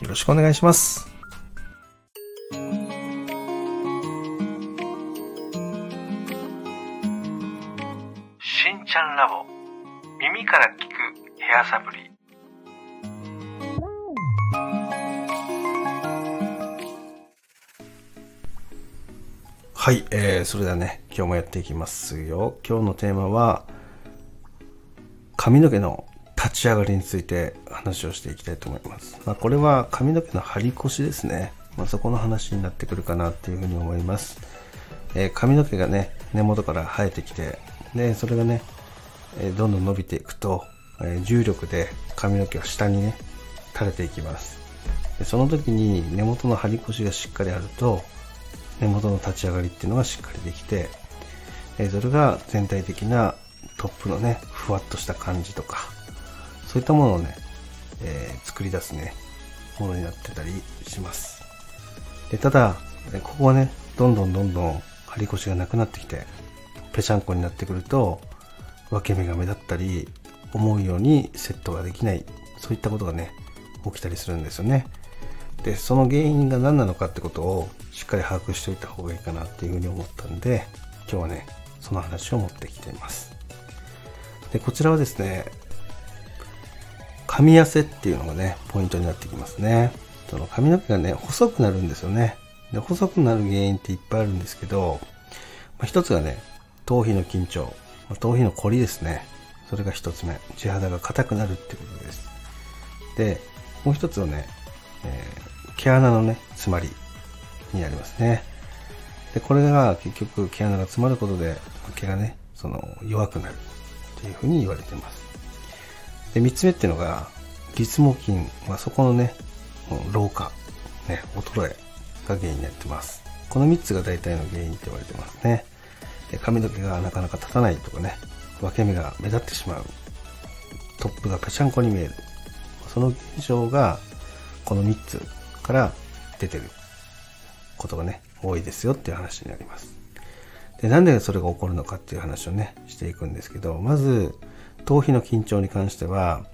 よろしくお願いします。しんちゃんラボ耳から聞くヘアサプリはい、えー、それではね、今日もやっていきますよ。今日のテーマは、髪の毛の立ち上がりについて話をしていきたいと思います。まあ、これは髪の毛の張り腰ですね。まあ、そこの話になってくるかなっていうふうに思います。えー、髪の毛がね、根元から生えてきて、で、それがね、え、どんどん伸びていくと、え、重力で髪の毛は下にね、垂れていきます。でその時に根元の張り腰がしっかりあると、根元の立ち上がりっていうのがしっかりできて、えそれが全体的なトップのね、ふわっとした感じとか、そういったものをね、えー、作り出すね、ものになってたりします。でただ、ここはね、どんどんどんどん張り腰がなくなってきて、ぺしゃんこになってくると、分け目が目立ったり、思うようにセットができない、そういったことがね、起きたりするんですよね。で、その原因が何なのかってことをしっかり把握しておいた方がいいかなっていうふうに思ったんで、今日はね、その話を持ってきています。で、こちらはですね、噛み痩せっていうのがね、ポイントになってきますね。その髪の毛がね、細くなるんですよね。で、細くなる原因っていっぱいあるんですけど、まあ、一つがね、頭皮の緊張、まあ、頭皮の凝りですね。それが一つ目。地肌が硬くなるってことです。で、もう一つはね、えー、毛穴のね、詰まりになりますね。で、これが結局毛穴が詰まることで毛がね、その弱くなるっていうふうに言われています。で、三つ目っていうのが、立毛筋、ま、そこのね、老化、ね、衰えが原因になってます。この三つが大体の原因って言われてますね。で髪の毛がなかなか立たないとかね、分け目が目立ってしまう。トップがぺちゃんこに見える。その現象が、この三つから出てることがね、多いですよっていう話になります。で、なんでそれが起こるのかっていう話をね、していくんですけど、まず、頭皮の緊張に関しては、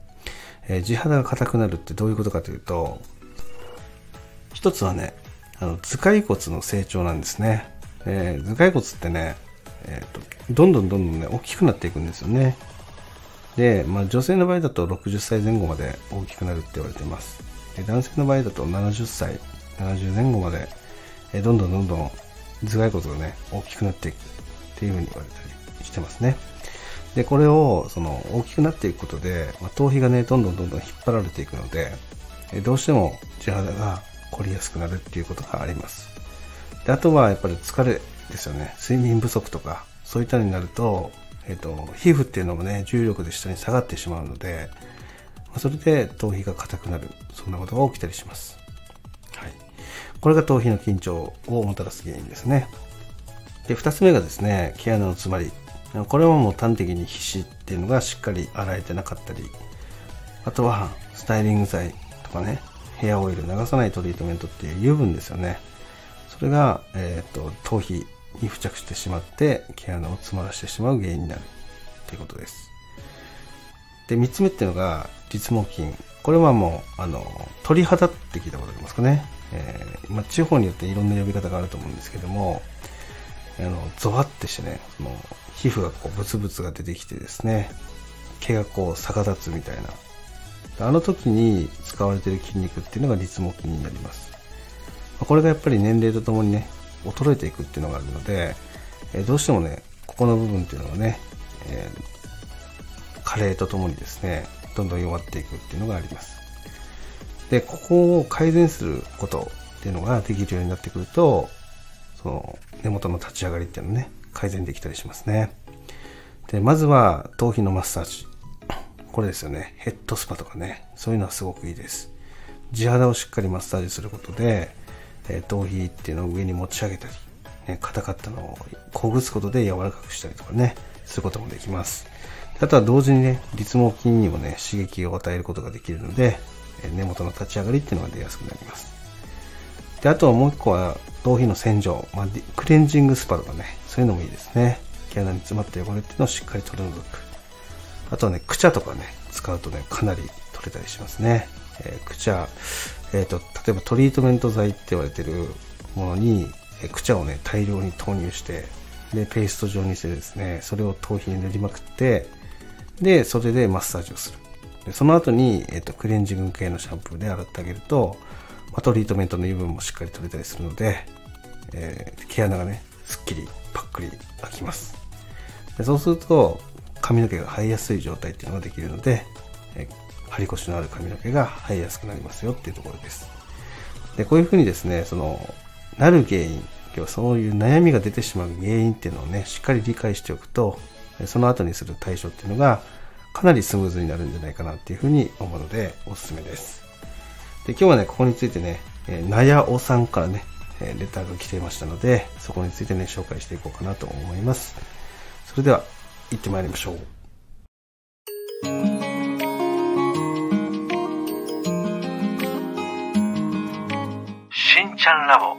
えー、地肌が硬くなるってどういうことかというと、一つはね、あの頭蓋骨の成長なんですね。えー、頭蓋骨ってね、えーと、どんどんどんどんね、大きくなっていくんですよね。で、まあ、女性の場合だと60歳前後まで大きくなるって言われてます。で男性の場合だと70歳、70前後まで、えー、どんどんどんどん頭蓋骨がね、大きくなっていくっていうふうに言われたりしてますね。で、これを、その、大きくなっていくことで、まあ、頭皮がね、どんどんどんどん引っ張られていくので、えどうしても地肌が凝りやすくなるっていうことがあります。で、あとはやっぱり疲れですよね。睡眠不足とか、そういったのになると、えっ、と、皮膚っていうのもね、重力で下に下がってしまうので、まそれで頭皮が硬くなる、そんなことが起きたりします。はい。これが頭皮の緊張をもたらす原因ですね。で、二つ目がですね、毛穴の詰まり。これはもう端的に皮脂っていうのがしっかり洗えてなかったり、あとはスタイリング剤とかね、ヘアオイル流さないトリートメントっていう油分ですよね。それが、え、ー、と、頭皮に付着してしまって毛穴を詰まらせてしまう原因になるっていうことです。で、三つ目っていうのが、立毛筋。これはもう、あの、鳥肌って聞いたことありますかね。えー、まあ、地方によっていろんな呼び方があると思うんですけども、あの、ゾワってしてね、その、皮膚がこうブツブツが出てきてですね、毛がこう逆立つみたいな。あの時に使われている筋肉っていうのが立毛筋になります。これがやっぱり年齢とともにね、衰えていくっていうのがあるので、えどうしてもね、ここの部分っていうのはね、えー、加齢とともにですね、どんどん弱っていくっていうのがあります。で、ここを改善することっていうのができるようになってくると、その根元の立ち上がりっていうのね、改善できたりしますね。で、まずは頭皮のマッサージ。これですよね。ヘッドスパとかね。そういうのはすごくいいです。地肌をしっかりマッサージすることで、え頭皮っていうのを上に持ち上げたり、ね、硬かったのをほぐすことで柔らかくしたりとかね、することもできます。あとは同時にね、立毛筋にもね、刺激を与えることができるので、根元の立ち上がりっていうのが出やすくなります。で、あとはもう一個は、頭皮の洗浄、まあ、クレンジングスパとかね、そういうのもいいですね。毛穴に詰まった汚れっていうのをしっかり取り除く。あとはね、クチャとかね、使うとね、かなり取れたりしますね。えー、クチャ、えっ、ー、と、例えばトリートメント剤って言われてるものに、えー、クチャをね、大量に投入して、で、ペースト状にしてですね、それを頭皮に塗りまくって、で、それでマッサージをする。でその後に、えっ、ー、と、クレンジング系のシャンプーで洗ってあげると、まあ、トリートメントの油分もしっかり取れたりするので、えー、毛穴がね、すっきり、パックリ開きます。でそうすると、髪の毛が生えやすい状態っていうのができるので、えー、張り腰のある髪の毛が生えやすくなりますよっていうところです。で、こういうふうにですね、その、なる原因、今日そういう悩みが出てしまう原因っていうのをね、しっかり理解しておくと、その後にする対処っていうのが、かなりスムーズになるんじゃないかなっていうふうに思うので、おすすめです。で、今日はね、ここについてね、えー、なやおさんからね、えー、レターが来ていましたので、そこについてね、紹介していこうかなと思います。それでは、行ってまいりましょう。しんちゃんラボ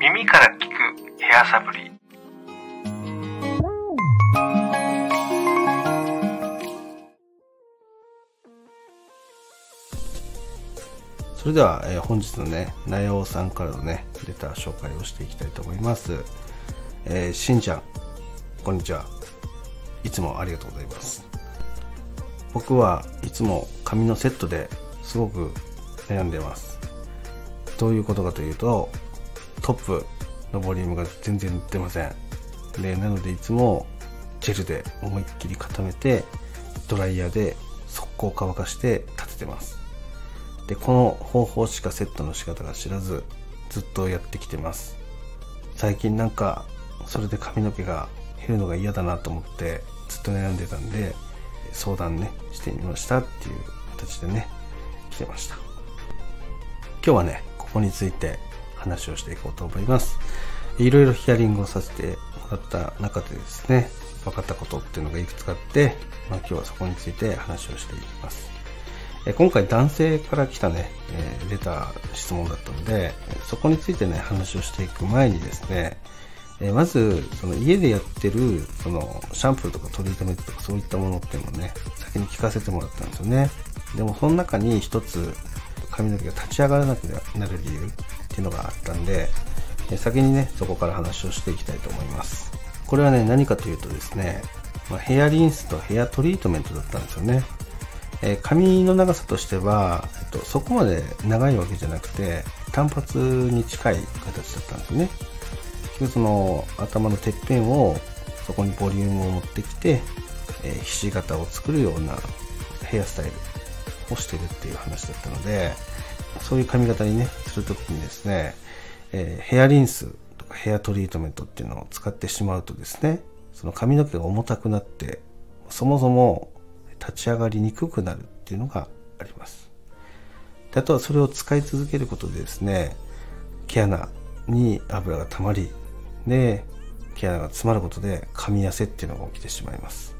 耳から聞くヘアサプリそれでは、えー、本日のね、なやおさんからのね、レター紹介をしていきたいと思います。えー、しんちゃん、こんにちは。いつもありがとうございます。僕はいつも髪のセットですごく悩んでます。どういうことかというと、トップのボリュームが全然出ません。で、なのでいつもジェルで思いっきり固めて、ドライヤーで速攻乾かして立ててます。でこの方法しかセットの仕方が知らずずっとやってきてます。最近なんかそれで髪の毛が減るのが嫌だなと思ってずっと悩んでたんで相談ねしてみましたっていう形でね来てました。今日はねここについて話をしていこうと思います。いろいろヒアリングをさせてもらった中でですね分かったことっていうのがいくつかあって、まあ、今日はそこについて話をしていきます。今回男性から来たね、えレター質問だったので、そこについてね、話をしていく前にですね、えまず、その家でやってる、その、シャンプーとかトリートメントとかそういったものっていうのをね、先に聞かせてもらったんですよね。でも、その中に一つ、髪の毛が立ち上がらなくなる理由っていうのがあったんで、先にね、そこから話をしていきたいと思います。これはね、何かというとですね、まあ、ヘアリンスとヘアトリートメントだったんですよね。え、髪の長さとしては、えっと、そこまで長いわけじゃなくて、単発に近い形だったんですね。結局その頭のてっぺんをそこにボリュームを持ってきて、えー、ひし形を作るようなヘアスタイルをしてるっていう話だったので、そういう髪型にね、するときにですね、えー、ヘアリンスとかヘアトリートメントっていうのを使ってしまうとですね、その髪の毛が重たくなって、そもそも立ち上がりにくくなるっていうのがあります。であとはそれを使い続けることでですね、毛穴に油が溜まり、で、毛穴が詰まることで噛み汗っていうのが起きてしまいます。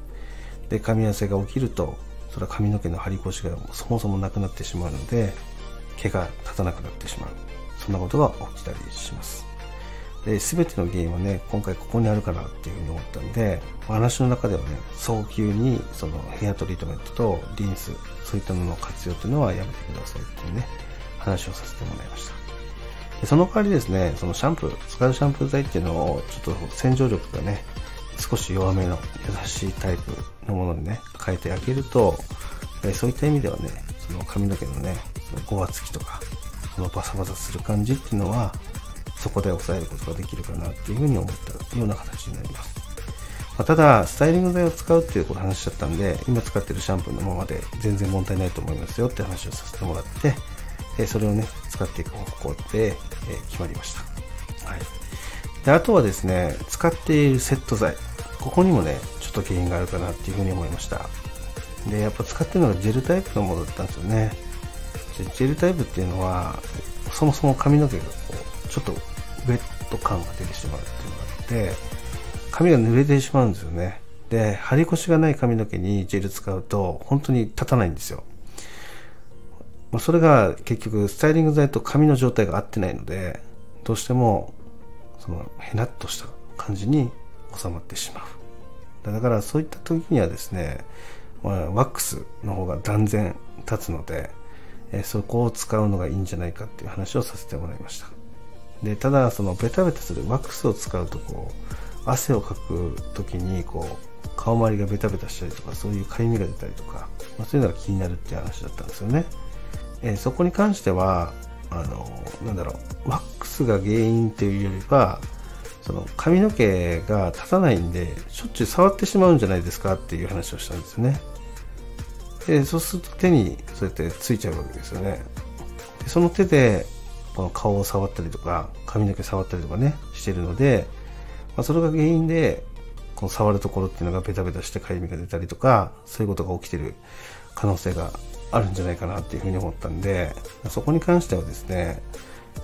で、噛み汗が起きると、それは髪の毛の張り腰がそもそもなくなってしまうので、毛が立たなくなってしまう。そんなことが起きたりします。で、全ての原因はね、今回ここにあるかなっていうふうに思ったんで、話の中ではね、早急にそのヘアトリートメントとリンス、そういったものの活用というのはやめてくださいっていうね、話をさせてもらいました。でその代わりですね、そのシャンプー、使うシャンプー剤っていうのを、ちょっと洗浄力がね、少し弱めの優しいタイプのものにね、変えてあげると、そういった意味ではね、その髪の毛のね、そのごわつきとか、そのバサバサする感じっていうのは、そこで抑えることができるかなっていうふうに思ったような形になります。ま、ただ、スタイリング剤を使うっていうこと話しちゃったんで、今使ってるシャンプーのままで全然問題ないと思いますよって話をさせてもらって、えそれをね、使っていく方向で、え決まりました。はい。で、あとはですね、使っているセット剤。ここにもね、ちょっと原因があるかなっていうふうに思いました。で、やっぱ使ってるのがジェルタイプのものだったんですよね。ジェルタイプっていうのはそもそも髪の毛がこうちょっとウェット感が出てしまうっていうのがあって髪が濡れてしまうんですよね。で張り腰がない髪の毛にジェル使うと本当に立たないんですよ。ま、それが結局スタイリング剤と髪の状態が合ってないのでどうしてもそのへなっとした感じに収まってしまう。だからそういった時にはですね、ま、ワックスの方が断然立つので、えそこを使うのがいいんじゃないかっていう話をさせてもらいました。でただそのベタベタするワックスを使うとこう汗をかく時にこう顔周りがベタベタしたりとかそういうかゆみが出たりとか、まあ、そういうのが気になるっていう話だったんですよね。えー、そこに関してはあのなんだろうワックスが原因っていうよりはその髪の毛が立たないんでしょっちゅう触ってしまうんじゃないですかっていう話をしたんですね。でそうすると手にそうやってついちゃうわけですよね。でその手でこの顔を触ったりとか髪の毛触ったりとかねしてるので、まあ、それが原因でこの触るところっていうのがベタベタしてかゆみが出たりとかそういうことが起きてる可能性があるんじゃないかなっていうふうに思ったんでそこに関してはですね、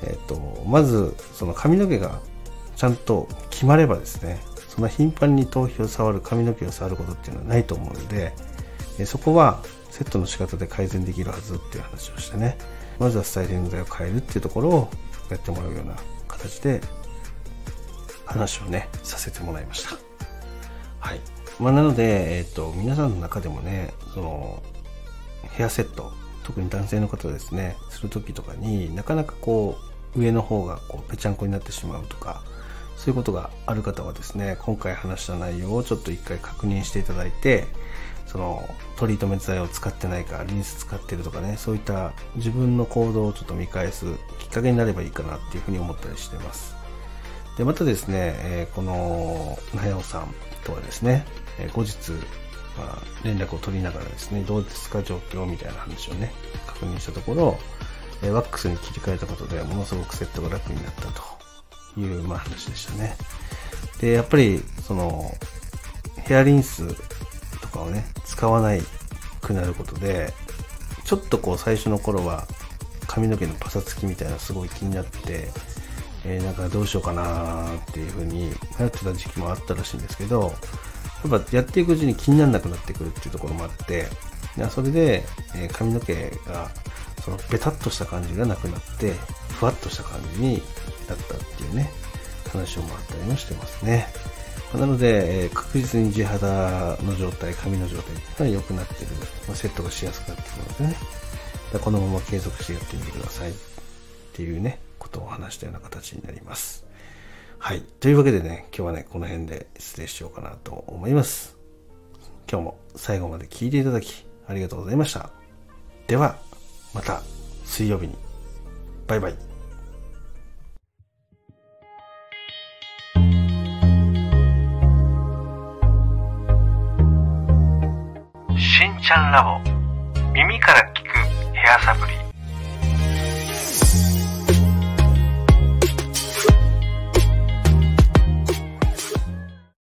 えーと、まずその髪の毛がちゃんと決まればですねそんな頻繁に頭皮を触る髪の毛を触ることっていうのはないと思うので、そこはセットの仕方で改善できるはずっていう話をしてね。まずはスタイリング剤を変えるっていうところをやってもらうような形で話をねさせてもらいました。はい。まあ、なので、えっ、ー、と皆さんの中でもねそのヘアセット特に男性の方ですねする時とかになかなかこう上の方がこうぺちゃんこになってしまうとかそういうことがある方はですね今回話した内容をちょっと一回確認していただいてそのトリートメント剤を使ってないかリンス使ってるとかねそういった自分の行動をちょっと見返すきっかけになればいいかなっていうふうに思ったりしてますでまたですね、えー、このなやおさんとはですね、え、後日まあ、連絡を取りながらですね、どうですか状況みたいな話をね、確認したところ、えワックスに切り替えたことでものすごくセットが楽になったという、まあ、話でしたね。で、やっぱり、その、ヘアリンスかをね、使わないくなることで、ちょっとこう最初の頃は髪の毛のパサつきみたいなすごい気になって、えー、なんかどうしようかなっていう風に迷ってた時期もあったらしいんですけど、やっぱやっていくうちに気にならなくなってくるっていうところもあって、それで、え髪の毛がそのベタっとした感じがなくなって、ふわっとした感じになったっていうね、話をもらったりもしてますね。なので、え確実に地肌の状態、髪の状態っていうのは良くなってる。まあ、セットがしやすくなってるのでね。このまま継続してやってみてくださいっていうね、ことを話したような形になります。はい。というわけでね、今日はね、この辺で失礼しようかなと思います。今日も最後まで聞いていただき、ありがとうございました。では、また水曜日に。バイバイ。しんちゃんラボ。耳から聞くヘアサプリ。